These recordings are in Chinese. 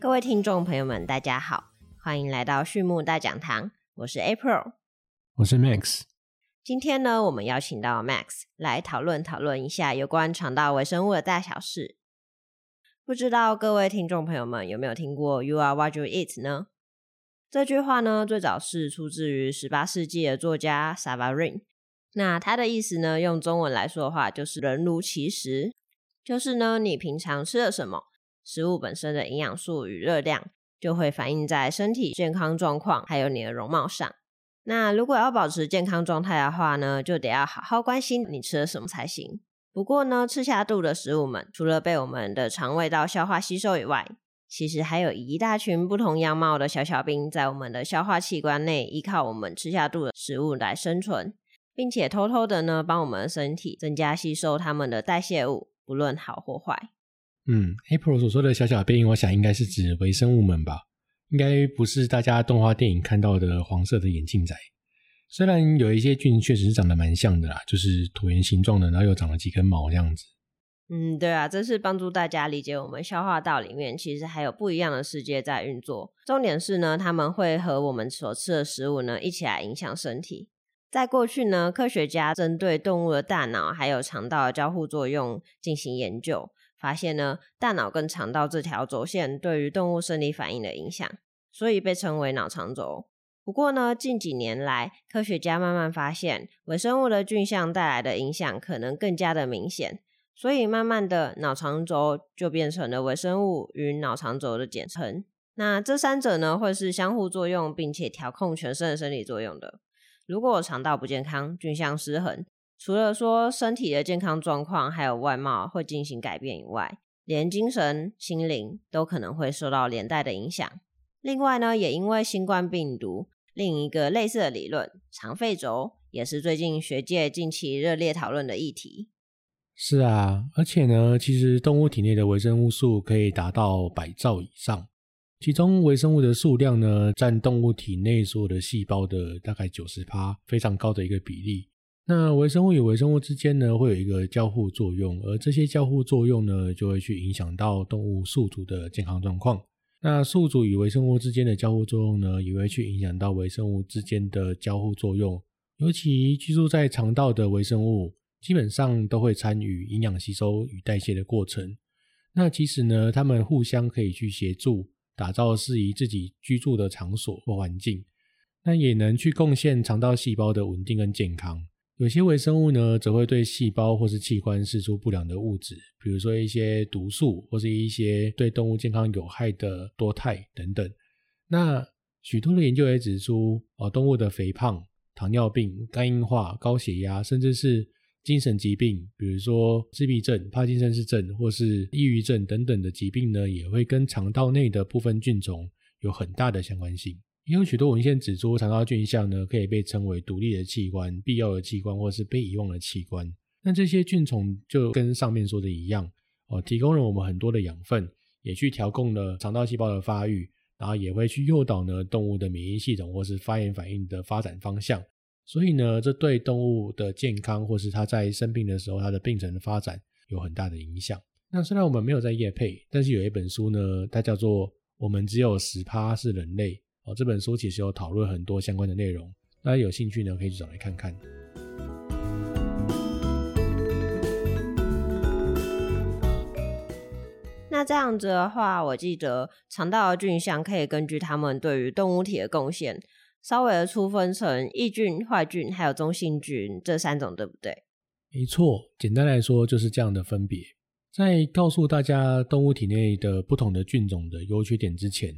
各位听众朋友们，大家好，欢迎来到畜牧大讲堂，我是 April，我是 Max。今天呢，我们邀请到 Max 来讨论讨论一下有关肠道微生物的大小事。不知道各位听众朋友们有没有听过 “You are what you eat” 呢？这句话呢，最早是出自于十八世纪的作家 Savarin。那他的意思呢，用中文来说的话，就是“人如其食”，就是呢，你平常吃了什么，食物本身的营养素与热量就会反映在身体健康状况，还有你的容貌上。那如果要保持健康状态的话呢，就得要好好关心你吃了什么才行。不过呢，吃下肚的食物们，除了被我们的肠胃道消化吸收以外，其实还有一大群不同样貌的小小兵，在我们的消化器官内，依靠我们吃下肚的食物来生存，并且偷偷的呢，帮我们的身体增加吸收它们的代谢物，不论好或坏。嗯，April 所说的小小兵，我想应该是指微生物们吧，应该不是大家动画电影看到的黄色的眼镜仔。虽然有一些菌确实是长得蛮像的啦，就是椭圆形状的，然后又长了几根毛这样子。嗯，对啊，这是帮助大家理解我们消化道里面其实还有不一样的世界在运作。重点是呢，他们会和我们所吃的食物呢一起来影响身体。在过去呢，科学家针对动物的大脑还有肠道的交互作用进行研究，发现呢，大脑跟肠道这条轴线对于动物生理反应的影响，所以被称为脑肠轴。不过呢，近几年来，科学家慢慢发现，微生物的菌相带来的影响可能更加的明显。所以慢慢的，脑肠轴就变成了微生物与脑肠轴的简称。那这三者呢，会是相互作用，并且调控全身的生理作用的。如果肠道不健康，菌相失衡，除了说身体的健康状况还有外貌会进行改变以外，连精神、心灵都可能会受到连带的影响。另外呢，也因为新冠病毒，另一个类似的理论——肠肺轴，也是最近学界近期热烈讨论的议题。是啊，而且呢，其实动物体内的微生物数可以达到百兆以上，其中微生物的数量呢，占动物体内所有的细胞的大概九十趴，非常高的一个比例。那微生物与微生物之间呢，会有一个交互作用，而这些交互作用呢，就会去影响到动物宿主的健康状况。那宿主与微生物之间的交互作用呢，也会去影响到微生物之间的交互作用，尤其居住在肠道的微生物。基本上都会参与营养吸收与代谢的过程。那其实呢，他们互相可以去协助打造适宜自己居住的场所或环境。那也能去贡献肠道细胞的稳定跟健康。有些微生物呢，则会对细胞或是器官释出不良的物质，比如说一些毒素或是一些对动物健康有害的多肽等等。那许多的研究也指出，哦，动物的肥胖、糖尿病、肝硬化、高血压，甚至是精神疾病，比如说自闭症、帕金森氏症或是抑郁症等等的疾病呢，也会跟肠道内的部分菌种有很大的相关性。也有许多文献指出，肠道菌相呢可以被称为独立的器官、必要的器官或是被遗忘的器官。那这些菌虫就跟上面说的一样，哦，提供了我们很多的养分，也去调控了肠道细胞的发育，然后也会去诱导呢动物的免疫系统或是发炎反应的发展方向。所以呢，这对动物的健康，或是它在生病的时候，它的病程的发展有很大的影响。那虽然我们没有在夜配，但是有一本书呢，它叫做《我们只有十趴是人类》哦。这本书其实有讨论很多相关的内容，大家有兴趣呢，可以去找来看看。那这样子的话，我记得肠道的菌相可以根据它们对于动物体的贡献。稍微的粗分成益菌、坏菌还有中性菌这三种，对不对？没错，简单来说就是这样的分别。在告诉大家动物体内的不同的菌种的优缺点之前，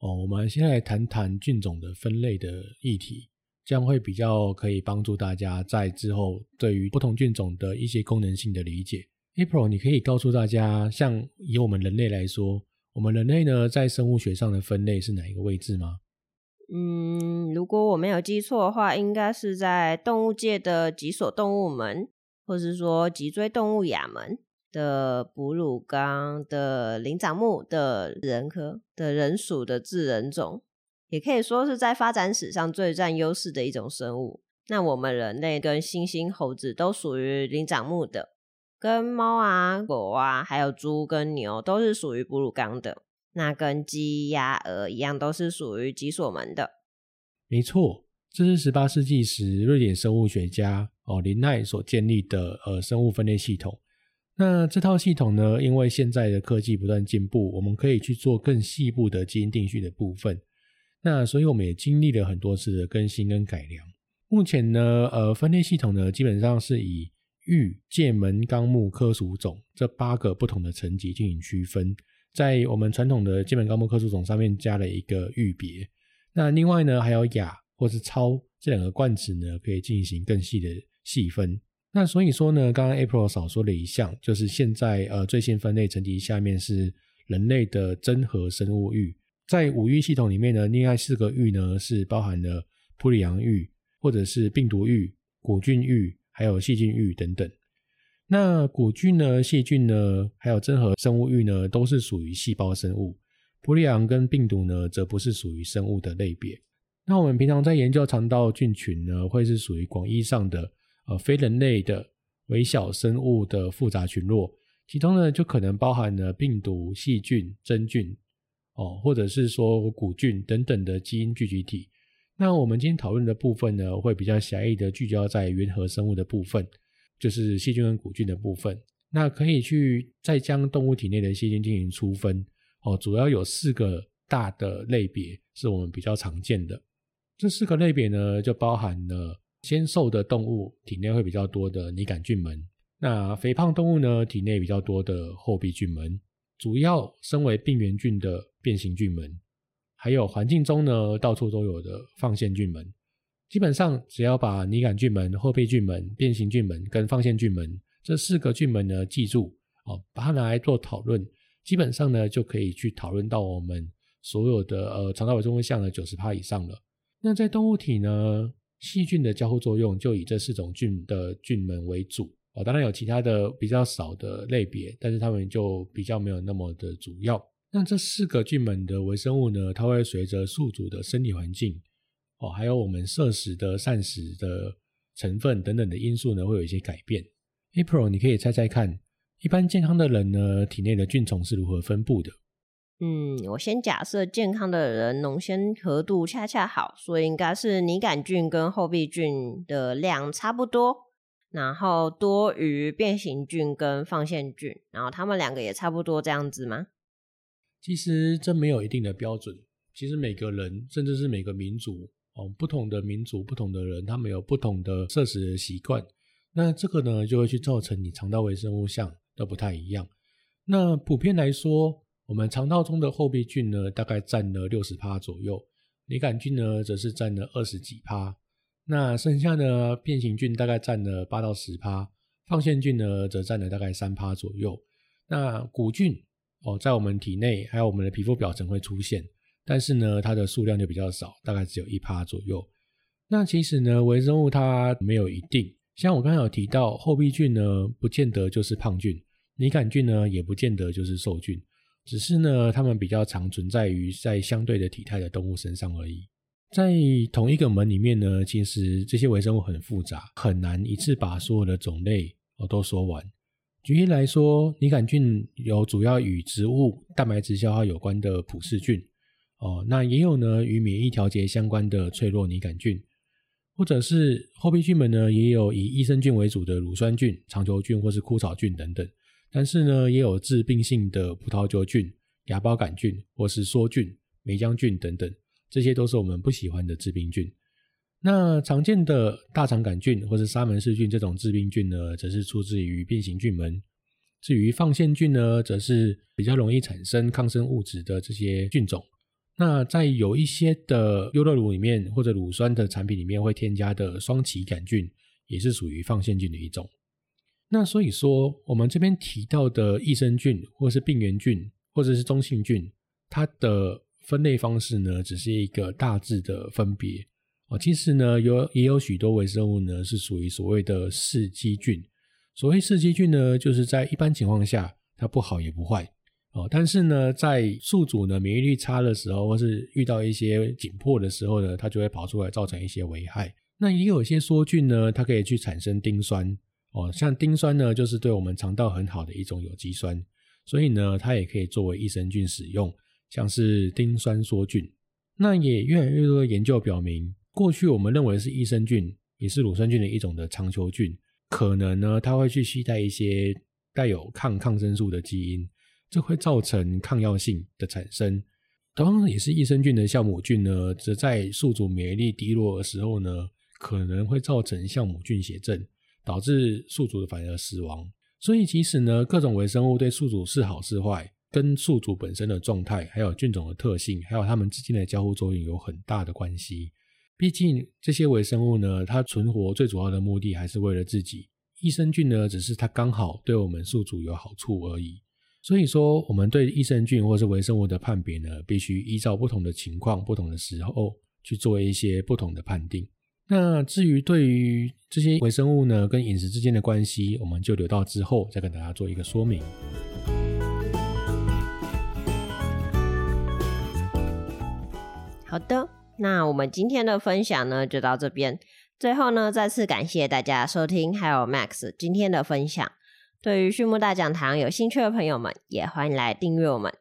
哦，我们先来谈谈菌种的分类的议题，这样会比较可以帮助大家在之后对于不同菌种的一些功能性的理解。April，你可以告诉大家，像以我们人类来说，我们人类呢在生物学上的分类是哪一个位置吗？嗯，如果我没有记错的话，应该是在动物界的脊索动物门，或是说脊椎动物亚门的哺乳纲的灵长目的人科的人属的智人种，也可以说是在发展史上最占优势的一种生物。那我们人类跟猩猩、猴子都属于灵长目的，跟猫啊、狗啊，还有猪跟牛都是属于哺乳纲的。那跟鸡、鸭、鹅一样，都是属于脊索门的。没错，这是十八世纪时瑞典生物学家哦林奈所建立的呃生物分类系统。那这套系统呢，因为现在的科技不断进步，我们可以去做更细部的基因定序的部分。那所以我们也经历了很多次的更新跟改良。目前呢，呃，分类系统呢，基本上是以玉、界门、纲目、科属种这八个不同的层级进行区分。在我们传统的界门、纲目、科属种上面加了一个域别。那另外呢，还有亚或是超这两个冠词呢，可以进行更细的细分。那所以说呢，刚刚 April 少说了一项，就是现在呃最新分类层级下面是人类的真核生物域，在五域系统里面呢，另外四个域呢是包含了普里昂域，或者是病毒域、古菌域，还有细菌域等等。那古菌呢、细菌呢，还有真核生物域呢，都是属于细胞生物；普里昂跟病毒呢，则不是属于生物的类别。那我们平常在研究肠道菌群呢，会是属于广义上的。呃，非人类的微小生物的复杂群落，其中呢就可能包含了病毒、细菌、真菌，哦，或者是说古菌等等的基因聚集体。那我们今天讨论的部分呢，会比较狭义的聚焦在原核生物的部分，就是细菌跟古菌的部分。那可以去再将动物体内的细菌进行粗分，哦，主要有四个大的类别是我们比较常见的。这四个类别呢，就包含了。纤瘦的动物体内会比较多的拟杆菌门，那肥胖动物呢体内比较多的后壁菌门，主要身为病原菌的变形菌门，还有环境中呢到处都有的放线菌门。基本上只要把拟杆菌门、后壁菌门、变形菌门跟放线菌门这四个菌门呢记住哦，把它拿来做讨论，基本上呢就可以去讨论到我们所有的呃肠道微生物项的九十趴以上了。那在动物体呢？细菌的交互作用就以这四种菌的菌门为主哦，当然有其他的比较少的类别，但是它们就比较没有那么的主要。那这四个菌门的微生物呢，它会随着宿主的生理环境哦，还有我们摄食的膳食的成分等等的因素呢，会有一些改变。April，你可以猜猜看，一般健康的人呢，体内的菌虫是如何分布的？嗯，我先假设健康的人浓鲜合度恰恰好，所以应该是拟杆菌跟后壁菌的量差不多，然后多于变形菌跟放线菌，然后他们两个也差不多这样子吗？其实这没有一定的标准，其实每个人甚至是每个民族哦，不同的民族、不同的人，他们有不同的摄食的习惯，那这个呢就会去造成你肠道微生物项都不太一样。那普遍来说。我们肠道中的后壁菌呢，大概占了六十趴左右，拟杆菌呢，则是占了二十几趴。那剩下的变形菌大概占了八到十趴，放线菌呢，则占了大概三趴左右。那古菌哦，在我们体内还有我们的皮肤表层会出现，但是呢，它的数量就比较少，大概只有一趴左右。那其实呢，微生物它没有一定，像我刚才有提到，后壁菌呢，不见得就是胖菌；拟杆菌呢，也不见得就是瘦菌。只是呢，它们比较常存在于在相对的体态的动物身上而已。在同一个门里面呢，其实这些微生物很复杂，很难一次把所有的种类哦都说完。举例来说，拟杆菌有主要与植物蛋白质消耗有关的普氏菌哦，那也有呢与免疫调节相关的脆弱拟杆菌，或者是后壁菌门呢也有以益生菌为主的乳酸菌、长球菌或是枯草菌等等。但是呢，也有致病性的葡萄球菌、芽孢杆菌或是梭菌、霉浆菌等等，这些都是我们不喜欢的致病菌。那常见的大肠杆菌或是沙门氏菌这种致病菌呢，则是出自于变形菌门。至于放线菌呢，则是比较容易产生抗生物质的这些菌种。那在有一些的优酪乳里面或者乳酸的产品里面会添加的双歧杆菌，也是属于放线菌的一种。那所以说，我们这边提到的益生菌，或是病原菌，或者是中性菌，它的分类方式呢，只是一个大致的分别哦。其实呢，有也有许多微生物呢，是属于所谓的噬基菌。所谓噬基菌呢，就是在一般情况下，它不好也不坏哦。但是呢，在宿主呢免疫力差的时候，或是遇到一些紧迫的时候呢，它就会跑出来造成一些危害。那也有一些梭菌呢，它可以去产生丁酸。哦，像丁酸呢，就是对我们肠道很好的一种有机酸，所以呢，它也可以作为益生菌使用，像是丁酸梭菌。那也越来越多的研究表明，过去我们认为是益生菌，也是乳酸菌的一种的长球菌，可能呢它会去携带一些带有抗抗生素的基因，这会造成抗药性的产生。同样也是益生菌的酵母菌呢，则在宿主免疫力低落的时候呢，可能会造成酵母菌血症，导致宿主的反而死亡。所以，即使呢各种微生物对宿主是好是坏，跟宿主本身的状态、还有菌种的特性，还有它们之间的交互作用有很大的关系。毕竟这些微生物呢，它存活最主要的目的还是为了自己。益生菌呢，只是它刚好对我们宿主有好处而已。所以说，我们对益生菌或是微生物的判别呢，必须依照不同的情况、不同的时候去做一些不同的判定。那至于对于这些微生物呢，跟饮食之间的关系，我们就留到之后再跟大家做一个说明。好的，那我们今天的分享呢，就到这边。最后呢，再次感谢大家收听，还有 Max 今天的分享。对于畜牧大讲堂有兴趣的朋友们，也欢迎来订阅我们。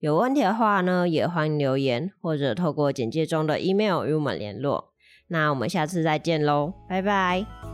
有问题的话呢，也欢迎留言或者透过简介中的 email 与我们联络。那我们下次再见喽，拜拜。